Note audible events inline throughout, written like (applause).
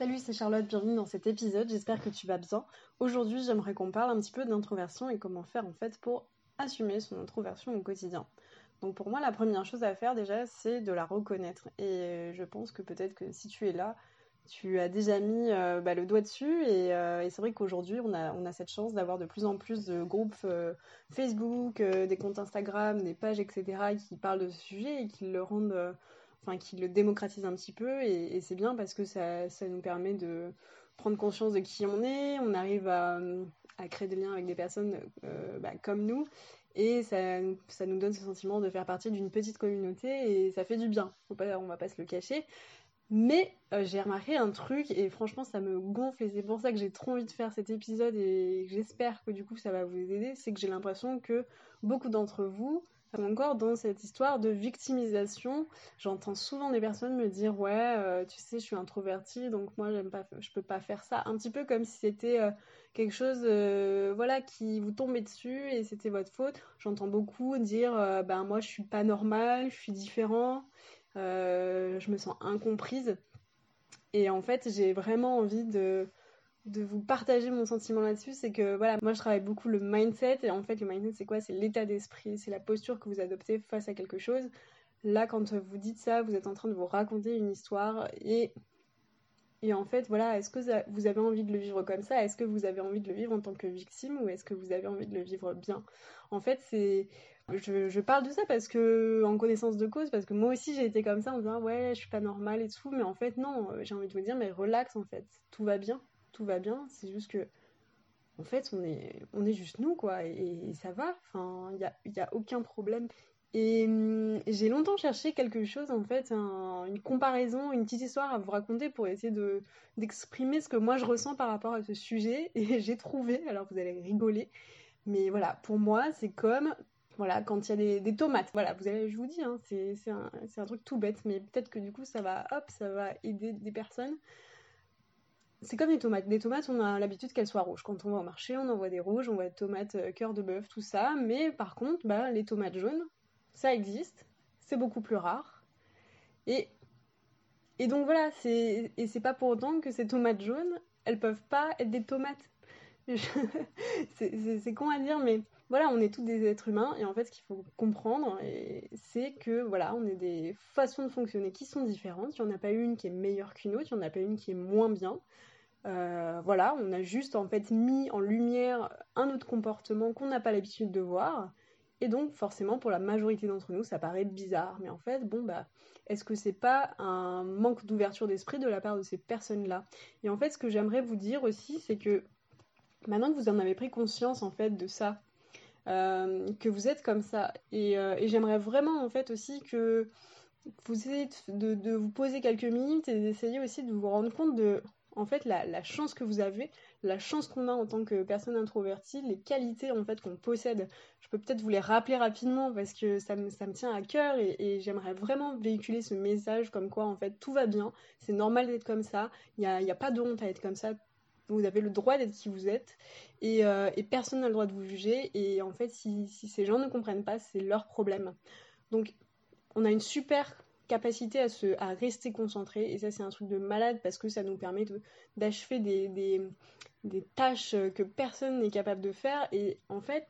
Salut, c'est Charlotte, bienvenue dans cet épisode, j'espère que tu vas bien. Aujourd'hui, j'aimerais qu'on parle un petit peu d'introversion et comment faire en fait pour assumer son introversion au quotidien. Donc pour moi, la première chose à faire déjà, c'est de la reconnaître. Et je pense que peut-être que si tu es là, tu as déjà mis euh, bah, le doigt dessus euh, et, c'est vrai qu'aujourd'hui on a, cette chance d'avoir de plus en plus de groupes euh, Facebook, des comptes Instagram, des pages etc qui parlent de ce sujet et qui le rendent enfin qui le démocratise un petit peu et, c'est bien parce que ça, nous permet de prendre conscience de qui on est, on arrive à, créer des liens avec des personnes euh, bah, comme nous et ça, nous donne ce sentiment de faire partie d'une petite communauté et ça fait du bien, Faut pas, on va pas se le cacher. Mais euh, j'ai remarqué un truc et franchement ça me gonfle et c'est pour ça que j'ai trop envie de faire cet épisode et j'espère que du coup ça va vous aider, c'est que j'ai l'impression que beaucoup d'entre vous encore dans cette histoire de victimisation, j'entends souvent des personnes me dire ouais, euh, tu sais, je suis introvertie, donc moi j'aime pas, je peux pas faire ça. Un petit peu comme si c'était euh, quelque chose, euh, voilà, qui vous tombait dessus et c'était votre faute. J'entends beaucoup dire ben moi je suis pas normale, je suis différent, je me sens incomprise. Et en fait, j'ai vraiment envie de de vous partager mon sentiment là-dessus, c'est que voilà, moi je travaille beaucoup le mindset et en fait le mindset c'est quoi? C'est l'état d'esprit, c'est la posture que vous adoptez face à quelque chose. Là quand vous dites ça, vous êtes en train de vous raconter une histoire et et en fait voilà, est-ce que vous avez envie de le vivre comme ça? Est-ce que vous avez envie de le vivre en tant que victime ou est-ce que vous avez envie de le vivre bien? En fait, c'est je, je, parle de ça parce que en connaissance de cause parce que moi aussi j'ai été comme ça en disant ouais je suis pas normale et tout mais en fait non j'ai envie de vous dire mais relax en fait tout va bien tout va bien, c'est juste que en fait on est, on est juste nous quoi, et, ça va, enfin il n'y a, a aucun problème. Et hum, j'ai longtemps cherché quelque chose, en fait, une comparaison, une petite histoire à vous raconter pour essayer de, d'exprimer ce que moi je ressens par rapport à ce sujet. (laughs) Et j'ai trouvé, alors vous allez rigoler, mais voilà, pour moi c'est comme voilà, quand il y a des, tomates. Voilà, vous allez, je vous dis, hein, c'est, un, c'est un truc tout bête, mais peut-être que du coup ça va, hop, ça va aider des personnes c'est comme les tomates. Des tomates, on a l'habitude qu'elles soient rouges. Quand on va au marché, on en voit des rouges, on voit des tomates euh, cœur de bœuf, tout ça. Mais par contre, bah, les tomates jaunes, ça existe. C'est beaucoup plus rare. Et, et donc voilà, et c'est pas pour autant que ces tomates jaunes, elles peuvent pas être des tomates. (laughs) c'est, con à dire, mais voilà, on est tous des êtres humains. Et en fait, ce qu'il faut comprendre, c'est que voilà, on est des façons de fonctionner qui sont différentes. Il n'y en a pas une qui est meilleure qu'une autre, il n'y en a pas une qui est moins bien. Euh, voilà, on a juste en fait mis en lumière un autre comportement qu'on n'a pas l'habitude de voir. Et donc forcément pour la majorité d'entre nous ça paraît bizarre. Mais en fait, bon bah est-ce que c'est pas un manque d'ouverture d'esprit de la part de ces personnes-là? Et en fait ce que j'aimerais vous dire aussi c'est que maintenant que vous en avez pris conscience en fait de ça, euh, que vous êtes comme ça, et, euh, et j'aimerais vraiment en fait aussi que vous essayez de, vous poser quelques minutes et d'essayer aussi de vous rendre compte de en fait la, chance que vous avez, la chance qu'on a en tant que personne introvertie, les qualités en fait qu'on possède. Je peux peut-être vous les rappeler rapidement parce que ça me, tient à cœur et, j'aimerais vraiment véhiculer ce message comme quoi en fait tout va bien, c'est normal d'être comme ça, il n'y y a pas de honte à être comme ça, vous avez le droit d'être qui vous êtes et, euh, et personne n'a le droit de vous juger et en fait si, ces gens ne comprennent pas c'est leur problème. Donc on a une super capacité à, se, à rester concentré. Et ça, c'est un truc de malade parce que ça nous permet d'achever des, des tâches que personne n'est capable de faire. Et en fait,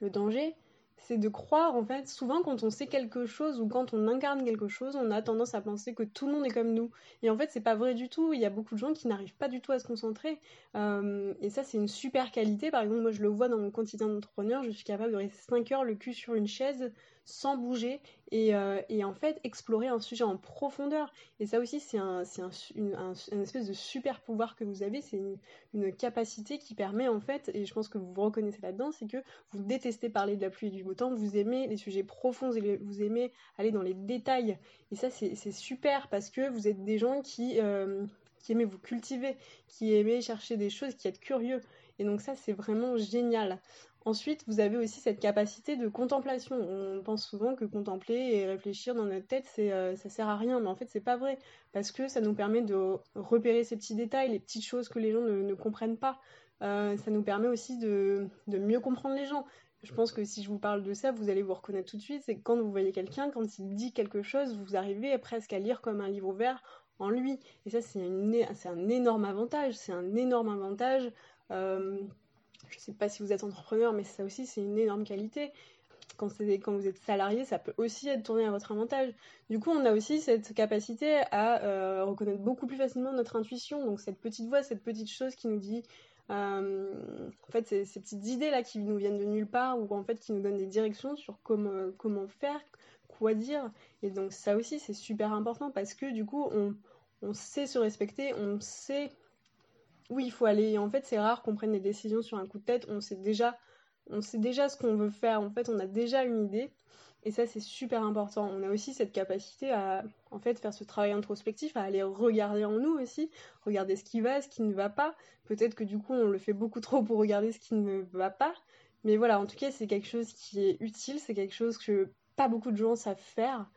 le danger, c'est de croire, en fait, souvent quand on sait quelque chose ou quand on incarne quelque chose, on a tendance à penser que tout le monde est comme nous. Et en fait, c'est pas vrai du tout. Il y a beaucoup de gens qui n'arrivent pas du tout à se concentrer. Euh, et ça, c'est une super qualité. Par exemple, moi, je le vois dans mon quotidien d'entrepreneur, je suis capable de rester 5 heures le cul sur une chaise sans bouger et, euh, et, en fait explorer un sujet en profondeur. Et ça aussi, c'est un, espèce de super pouvoir que vous avez. C'est une, une, capacité qui permet en fait, et je pense que vous vous reconnaissez là-dedans, c'est que vous détestez parler de la pluie et du beau temps, vous aimez les sujets profonds, vous aimez aller dans les détails. Et ça, c'est super parce que vous êtes des gens qui, euh, qui aimez vous cultiver, qui aimez chercher des choses, qui êtes curieux. Et donc ça, c'est vraiment génial. Ensuite, vous avez aussi cette capacité de contemplation. On pense souvent que contempler et réfléchir dans notre tête, c'est, euh, ça sert à rien, mais en fait, c'est pas vrai, parce que ça nous permet de repérer ces petits détails, les petites choses que les gens ne, comprennent pas. Euh, ça nous permet aussi de, mieux comprendre les gens. Je pense que si je vous parle de ça, vous allez vous reconnaître tout de suite. C'est quand vous voyez quelqu'un, quand il dit quelque chose, vous arrivez presque à lire comme un livre ouvert en lui. Et ça, c'est un énorme avantage. C'est un énorme avantage. Euh, je ne sais pas si vous êtes entrepreneur, mais ça aussi, c'est une énorme qualité. Quand, vous êtes salarié, ça peut aussi être tourné à votre avantage. Du coup, on a aussi cette capacité à euh, reconnaître beaucoup plus facilement notre intuition. Donc, cette petite voix, cette petite chose qui nous dit euh, en fait, ces, petites idées-là qui nous viennent de nulle part ou en fait qui nous donnent des directions sur comment, comment faire, quoi dire. Et donc ça aussi, c'est super important parce que du coup, on sait se respecter, on sait où il faut aller. En fait, c'est rare qu'on prenne des décisions sur un coup de tête. On sait déjà, on sait déjà ce qu'on veut faire. En fait, on a déjà une idée. Et ça, c'est super important. On a aussi cette capacité à, en fait, faire ce travail introspectif, à aller regarder en nous aussi, regarder ce qui va, ce qui ne va pas. Peut-être que du coup, on le fait beaucoup trop pour regarder ce qui ne va pas. Mais voilà, en tout cas, c'est quelque chose qui est utile, c'est quelque chose que pas beaucoup de gens savent faire.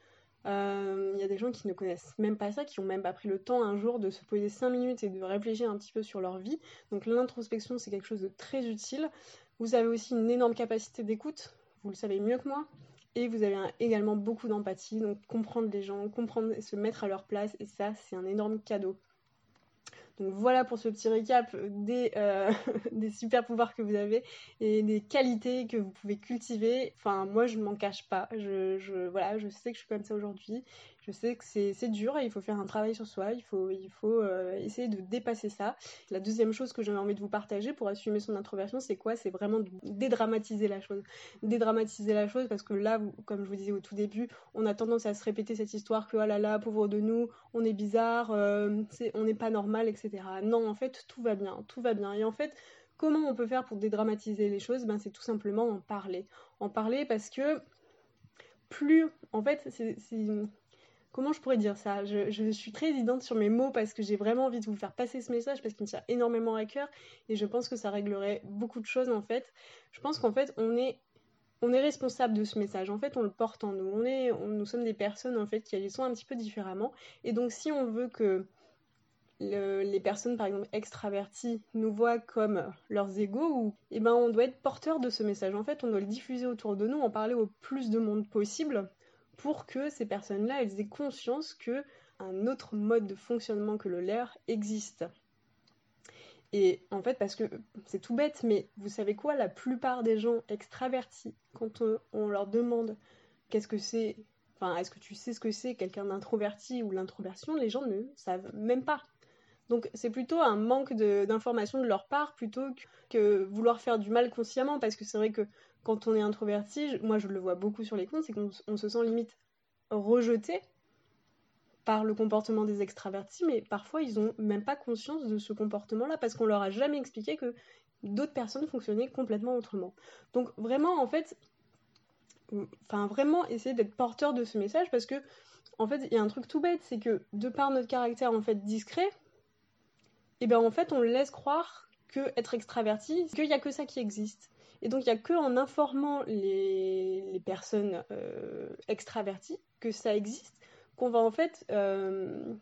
Il euh, y a des gens qui ne connaissent même pas ça, qui ont même pas pris le temps un jour de se poser 5 minutes et de réfléchir un petit peu sur leur vie. Donc l'introspection, c'est quelque chose de très utile. Vous avez aussi une énorme capacité d'écoute, vous le savez mieux que moi. Et vous avez également beaucoup d'empathie, donc comprendre les gens, comprendre et se mettre à leur place, et ça, c'est un énorme cadeau. Donc voilà pour ce petit récap des, euh, (laughs) des super pouvoirs que vous avez et des qualités que vous pouvez cultiver. Enfin, moi, je m'en cache pas. Je sais que je suis comme ça aujourd'hui je sais que c'est dur et il faut faire un travail sur soi, il faut, euh, essayer de dépasser ça. La deuxième chose que j'avais envie de vous partager pour assumer son introversion, c'est quoi? C'est vraiment de dédramatiser la chose. Dédramatiser la chose parce que là, comme je vous disais au tout début, on a tendance à se répéter cette histoire que oh là là, pauvre de nous, on est bizarre, euh, on n'est pas normal, etc. Non, en fait, tout va bien, tout va bien. Et en fait, comment on peut faire pour dédramatiser les choses? Ben, C'est tout simplement en parler. En parler parce que plus, en fait, c'est comment je pourrais dire ça? Je, suis très évidente sur mes mots parce que j'ai vraiment envie de vous faire passer ce message parce qu'il me tient énormément à cœur et je pense que ça réglerait beaucoup de choses en fait. Je pense qu'en fait on est on est responsable de ce message. En fait, on le porte en nous. On est, nous sommes des personnes en fait qui agissent un petit peu différemment. Et donc, si on veut que les personnes, par exemple, extraverties, nous voient comme leurs égaux, ou, eh ben, on doit être porteur de ce message. En fait, on doit le diffuser autour de nous, en parler au plus de monde possible, pour que ces personnes-là, elles aient conscience que un autre mode de fonctionnement que le leur existe. Et en fait, parce que c'est tout bête, mais vous savez quoi, la plupart des gens extravertis, quand on, leur demande qu'est-ce que c'est, enfin, est-ce que tu sais ce que c'est quelqu'un d'introverti ou l'introversion, les gens ne savent même pas. Donc c'est plutôt un manque d'information de, leur part plutôt que, vouloir faire du mal consciemment, parce que c'est vrai que quand on est introverti, moi je le vois beaucoup sur les comptes, c'est qu'on se sent limite rejeté par le comportement des extravertis, mais parfois ils n'ont même pas conscience de ce comportement-là parce qu'on leur a jamais expliqué que d'autres personnes fonctionnaient complètement autrement. Donc vraiment, en fait, enfin vraiment essayer d'être porteur de ce message parce que en fait, il y a un truc tout bête, c'est que de par notre caractère en fait discret, et eh bien en fait on laisse croire que être extraverti, qu'il n'y a que ça qui existe. Et donc, il n'y a que en informant les, personnes euh, extraverties que ça existe qu'on va en fait, euh,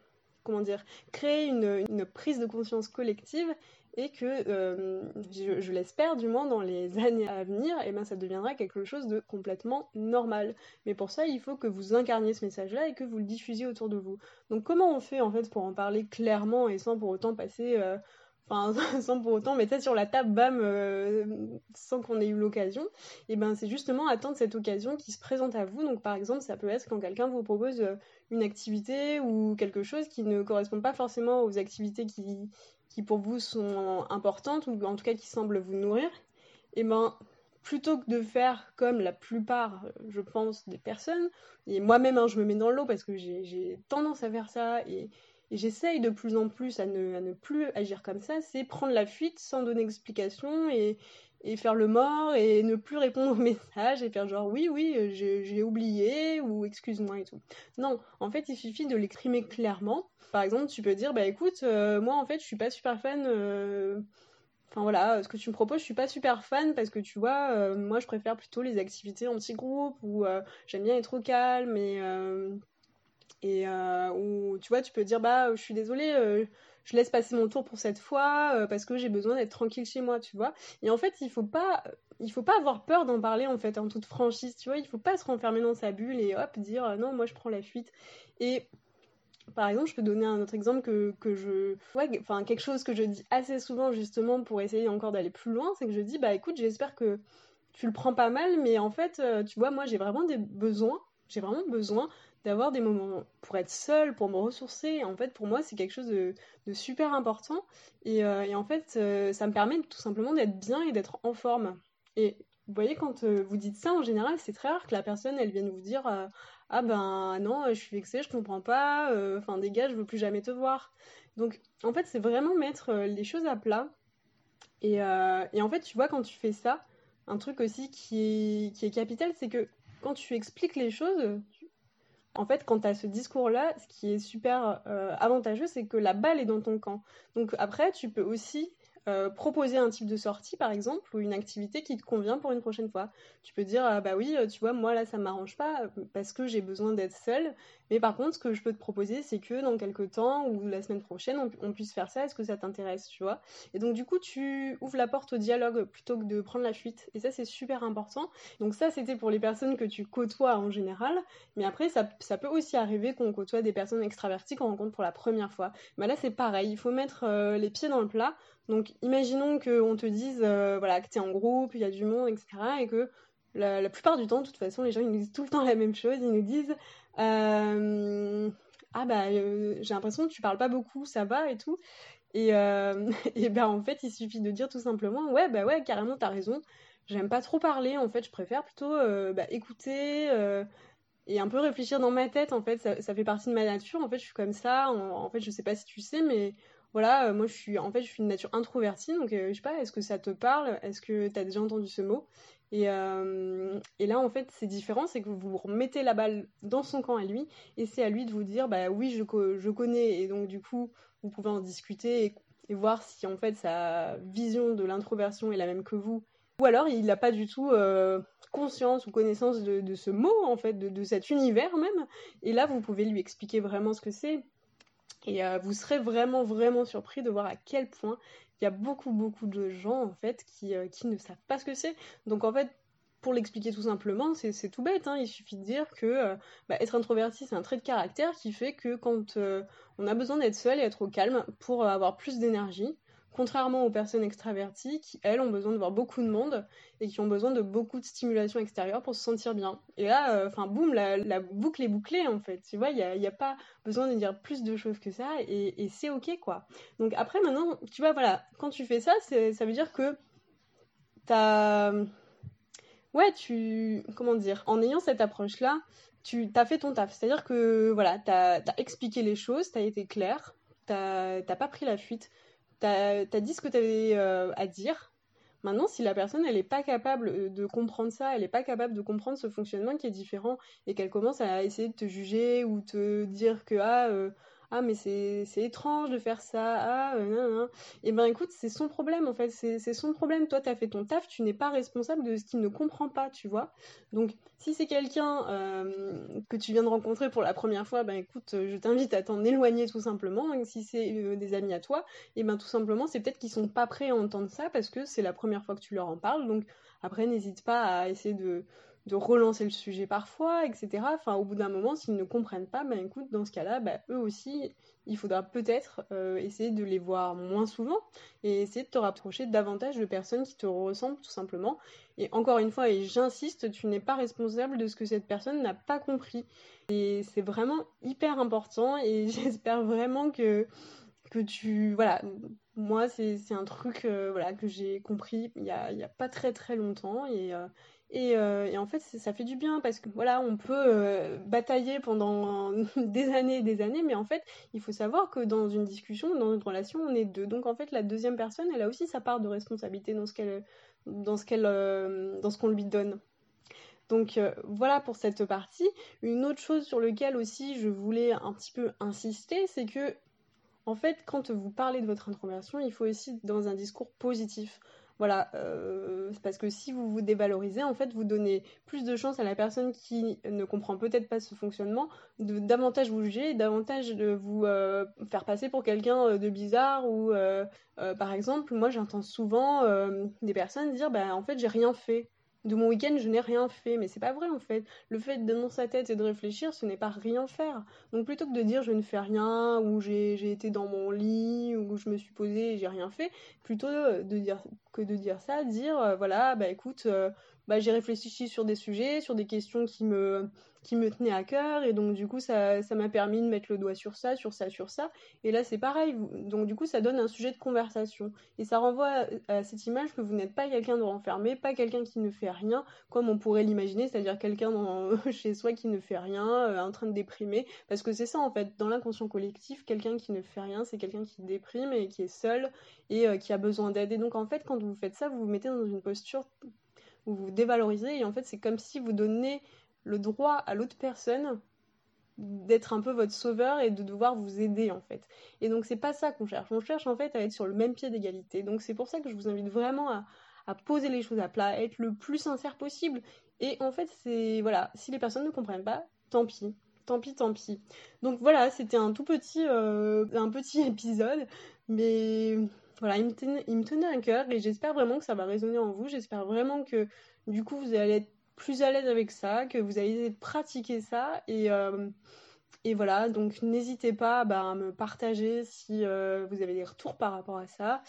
comment dire, créer une, prise de conscience collective et que, euh, je, l'espère du moins dans les (laughs) années à venir, eh ben, ça deviendra quelque chose de complètement normal. Mais pour ça, il faut que vous incarniez ce message-là et que vous le diffusiez autour de vous. Donc comment on fait en fait pour en parler clairement et sans pour autant passer (laughs) sans pour autant mettre sur la table, bam, euh, sans qu'on ait eu l'occasion, et ben c'est justement attendre cette occasion qui se présente à vous. Donc par exemple, ça peut être quand quelqu'un vous propose euh, une activité ou quelque chose qui ne correspond pas forcément aux activités qui, qui pour vous sont importantes ou en tout cas qui semblent vous nourrir, et ben plutôt que de faire comme la plupart, je pense, des personnes, et moi-même hein, je me mets dans l'eau parce que j'ai tendance à faire ça et et j'essaye de plus en plus à ne, plus agir comme ça, c'est prendre la fuite sans donner explication et, faire le mort et ne plus répondre aux (laughs) messages et faire genre oui, oui, j'ai oublié ou excuse-moi et tout. Non, en fait, il suffit de l'exprimer clairement. Par exemple, tu peux dire bah écoute, euh, moi en fait, je suis pas super fan. Euh, enfin voilà, ce que tu me proposes, je suis pas super fan parce que tu vois, euh, moi je préfère plutôt les activités en petit groupe ou j'aime bien être au calme et et euh, où tu vois, tu peux dire bah je suis désolée, euh, je laisse passer mon tour pour cette fois euh, parce que j'ai besoin d'être tranquille chez moi, tu vois. Et en fait, il faut pas faut pas avoir peur d'en parler en fait en toute franchise, tu vois. Il faut pas se renfermer dans sa bulle et hop dire non moi je prends la fuite. Et Par exemple, je peux donner un autre exemple que, que je. Ouais, enfin, quelque chose que je dis assez souvent justement pour essayer encore d'aller plus loin, c'est que je dis, bah écoute, j'espère que tu le prends pas mal, mais en fait, tu vois, moi j'ai vraiment des besoins, j'ai vraiment besoin d'avoir des moments pour être seule, pour me ressourcer. En fait, pour moi, c'est quelque chose de, super important. Et, euh, en fait, euh, ça me permet tout simplement d'être bien et d'être en forme. Et vous voyez, quand vous dites ça, en général, c'est très rare que la personne, elle vienne vous dire Ah ben non, je suis vexée, je comprends pas, enfin, dégage, je veux plus jamais te voir. Donc, en fait, c'est vraiment mettre les choses à plat. Et, et en fait, tu vois, quand tu fais ça, un truc aussi qui est, qui est capital, c'est que quand tu expliques les choses, en fait, quand tu as ce discours-là, ce qui est super euh, avantageux, c'est que la balle est dans ton camp. Donc après, tu peux aussi euh, proposer un type de sortie, par exemple, ou une activité qui te convient pour une prochaine fois. Tu peux dire, ah bah oui, euh, tu vois, moi là, ça m'arrange pas parce que j'ai besoin d'être seule. Mais par contre, ce que je peux te proposer, c'est que dans quelques temps ou la semaine prochaine, on, puisse faire ça. Est-ce que ça t'intéresse, tu vois? Et donc, du coup, tu ouvres la porte au dialogue plutôt que de prendre la fuite. Et ça, c'est super important. Donc, ça, c'était pour les personnes que tu côtoies en général. Mais après, ça, peut aussi arriver qu'on côtoie des personnes extraverties qu'on rencontre pour la première fois. Mais là, c'est pareil. Il faut mettre les pieds dans le plat. Donc, imaginons qu'on te dise euh, voilà, que tu es en groupe, il y a du monde, etc. Et que la, plupart du temps, de toute façon, les gens ils nous disent tout le temps la même chose. Ils nous disent euh, Ah, bah, euh, j'ai l'impression que tu parles pas beaucoup, ça va et tout. Et, (laughs) et ben, en fait, il suffit de dire tout simplement Ouais, bah ouais, carrément, t'as raison. J'aime pas trop parler, en fait, je préfère plutôt bah, écouter et un peu réfléchir dans ma tête. En fait, ça, fait partie de ma nature. En fait, je suis comme ça. En, en fait, je sais pas si tu sais, mais voilà, euh, moi je suis en fait je suis une nature introvertie, donc euh, je sais pas, est-ce que ça te parle? Est-ce que tu as déjà entendu ce mot? Et, euh, et, là en fait c'est différent, c'est que vous remettez la balle dans son camp à lui, et c'est à lui de vous dire bah oui je, je connais, et donc du coup vous pouvez en discuter et, voir si en fait sa vision de l'introversion est la même que vous, ou alors il n'a pas du tout conscience ou connaissance de, ce mot en fait, de, de cet univers même, et là vous pouvez lui expliquer vraiment ce que c'est et euh, vous serez vraiment, vraiment surpris de voir à quel point il y a beaucoup, beaucoup de gens, en fait, qui, euh, ne savent pas ce que c'est. Donc, en fait, pour l'expliquer tout simplement, c'est tout bête. Hein. Il suffit de dire que euh, bah, être introverti, c'est un trait de caractère qui fait que quand on a besoin d'être seul et être au calme pour avoir plus d'énergie, Contrairement aux personnes extraverties qui, elles, ont besoin de voir beaucoup de monde et qui ont besoin de beaucoup de stimulation extérieure pour se sentir bien. Et là, euh, enfin, boum, la, boucle est bouclée, en fait. Tu vois, il n'y a, pas besoin de dire plus de choses que ça et, c'est OK, quoi. Donc après, maintenant, tu vois, voilà, quand tu fais ça, ça veut dire que t'as... Ouais, tu... Comment dire En ayant cette approche-là, tu as fait ton taf. C'est-à-dire que, voilà, tu as, expliqué les choses, tu as été clair, tu n'as pas pris la fuite t'as as dit ce que tu avais euh, à dire. Maintenant, si la personne, elle n'est pas capable euh, de comprendre ça, elle n'est pas capable de comprendre ce fonctionnement qui est différent et qu'elle commence à essayer de te juger ou te dire que ah, euh, ah mais c'est étrange de faire ça, ah euh, Et eh ben écoute, c'est son problème en fait, c'est son problème. Toi, tu as fait ton taf, tu n'es pas responsable de ce qu'il ne comprend pas, tu vois. Donc si c'est quelqu'un euh, que tu viens de rencontrer pour la premie fois, ben écoute, je t'invite à t'en éloigner tout simplement. Si c'est euh, des amis à toi, et eh ben tout simplement, c'est peut-être qu'ils sont pas prêts à entendre ça parce que c'est la première fois que tu leur en parles. Donc après, n'hésite pas à essayer de de relancer le sujet parfois, etc. Enfin, au bout d'un moment, s'ils ne comprennent pas, ben écoute, dans ce cas-là, ben, eux aussi, il faudra peut-être euh, essayer de les voir moins souvent et essayer de te rapprocher davantage de personnes qui te ressemblent tout simplement. Et encore une fois, et j'insiste, tu n'es pas responsable de ce que cette personne n'a pas compris. Et c'est vraiment hyper important et (laughs) j'espère vraiment que, que tu... Voilà, moi, c'est un truc euh, voilà, que j'ai compris il n'y a, a, pas très très longtemps et... Euh, euh, et, en fait, ça fait du bien parce que voilà, on peut batailler pendant (laughs) des années et des années, mais en fait, il faut savoir que dans une discussion, dans une relation, on est deux. Donc en fait, la deuxième personne, elle a aussi sa part de responsabilité dans ce qu'elle, dans ce qu'elle, dans ce qu'on lui donne. Donc voilà pour cette partie. Une autre chose sur laquelle aussi je voulais un petit peu insister, c'est que en fait, quand vous parlez de votre introversion, il faut aussi dans un discours positif. Voilà, euh, parce que si vous vous dévalorisez, en fait, vous donnez plus de chance à la personne qui ne comprend peut-être pas ce fonctionnement de davantage vous juger, davantage de vous euh, faire passer pour quelqu'un euh, de bizarre ou, par exemple, moi j'entends souvent des personnes dire, bah en fait j'ai rien fait. De mon week-end, je n'ai rien fait. Mais c'est pas vrai en fait. Le fait d'être dans sa tête et de réfléchir, ce n'est pas rien faire. Donc plutôt que de dire je ne fais rien, ou j'ai été dans mon lit, ou je me suis posée et j'ai rien fait, plutôt de dire de dire ça, dire euh, voilà, bah écoute, euh, bah, j'ai réfléchi sur des sujets, sur des questions qui me, qui me tenaient à cœur, et donc du coup ça, ça m'a permis de mettre le doigt sur ça, sur ça, sur ça. Et là c'est pareil, donc du coup ça donne un sujet de conversation. Et ça renvoie à, cette image que vous n'êtes pas quelqu'un de renfermé, pas quelqu'un qui ne fait rien, comme on pourrait l'imaginer, c'est-à-dire quelqu'un (laughs) chez soi qui ne fait rien, euh, en train de déprimer. Parce que c'est ça en fait, dans l'inconscient collectif, quelqu'un qui ne fait rien, c'est quelqu'un qui déprime et qui est seul et qui a besoin d'aide. Et donc en fait quand vous faites ça, vous vous mettez dans une posture vous vous dévalorisez et en fait c'est comme si vous donnez le droit à l'autre personne d'être un peu votre sauveur et de devoir vous aider en fait. Et donc c'est pas ça qu'on cherche. On cherche en fait à être sur le même pied d'égalité. Donc c'est pour ça que je vous invite vraiment à, poser les choses à plat, à être le plus sincère possible. Et en fait c'est voilà, si les personnes ne comprennent pas, tant pis. Tant pis, tant pis. Donc voilà, c'était un tout petit, euh, un petit (laughs) épisode, mais voilà, il me, tenait, à cœur et j'espère vraiment que ça va résonner en vous. J'espère vraiment que du coup vous allez être plus à l'aise avec ça, que vous allez pratiquer ça. Et, euh, voilà, donc n'hésitez pas bah, à me partager si euh, vous avez des retours par rapport à ça.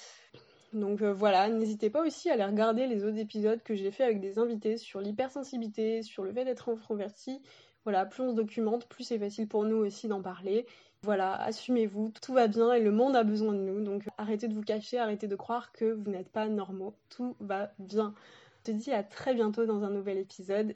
Donc euh, voilà, n'hésitez pas aussi à aller regarder les autres épisodes que j'ai fait avec des invités sur l'hypersensibilité, sur le fait d'être introverti. Voilà, plus on se documente, plus c'est facile pour nous aussi d'en parler. Voilà, assumez-vous, tout va bien et le monde a besoin de nous. Donc arrêtez de vous cacher, arrêtez de croire que vous n'êtes pas normaux. Tout va bien. Je te dis à très bientôt dans un nouvel épisode.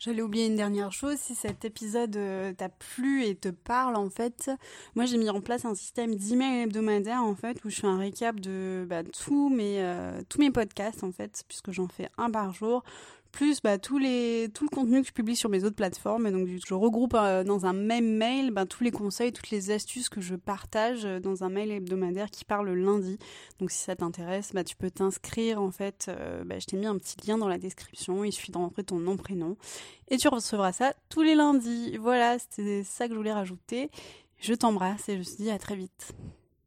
J'allais oublier une dernière chose, si cet épisode euh, t'a plu et te parle en fait, moi j'ai mis en place un système d'email hebdomadaire en fait où je fais un récap de bah, tous mes euh, tous mes podcasts en fait puisque j'en fais un par jour plus bah, tous tout le contenu que je publie sur mes autres plateformes. Donc, je regroupe euh, dans un même mail bah, tous les conseils, toutes les astuces que je partage euh, dans un mail hebdomadaire qui part le lundi. Donc, si ça t'intéresse, bah, tu peux t'inscrire. En fait, euh, je t'ai mis un petit lien dans la description. Il suffit d'entrer ton nom, prénom. Et tu recevras ça tous les lundis. Voilà, c'était ça que je voulais rajouter. Je t'embrasse et je te dis à très vite.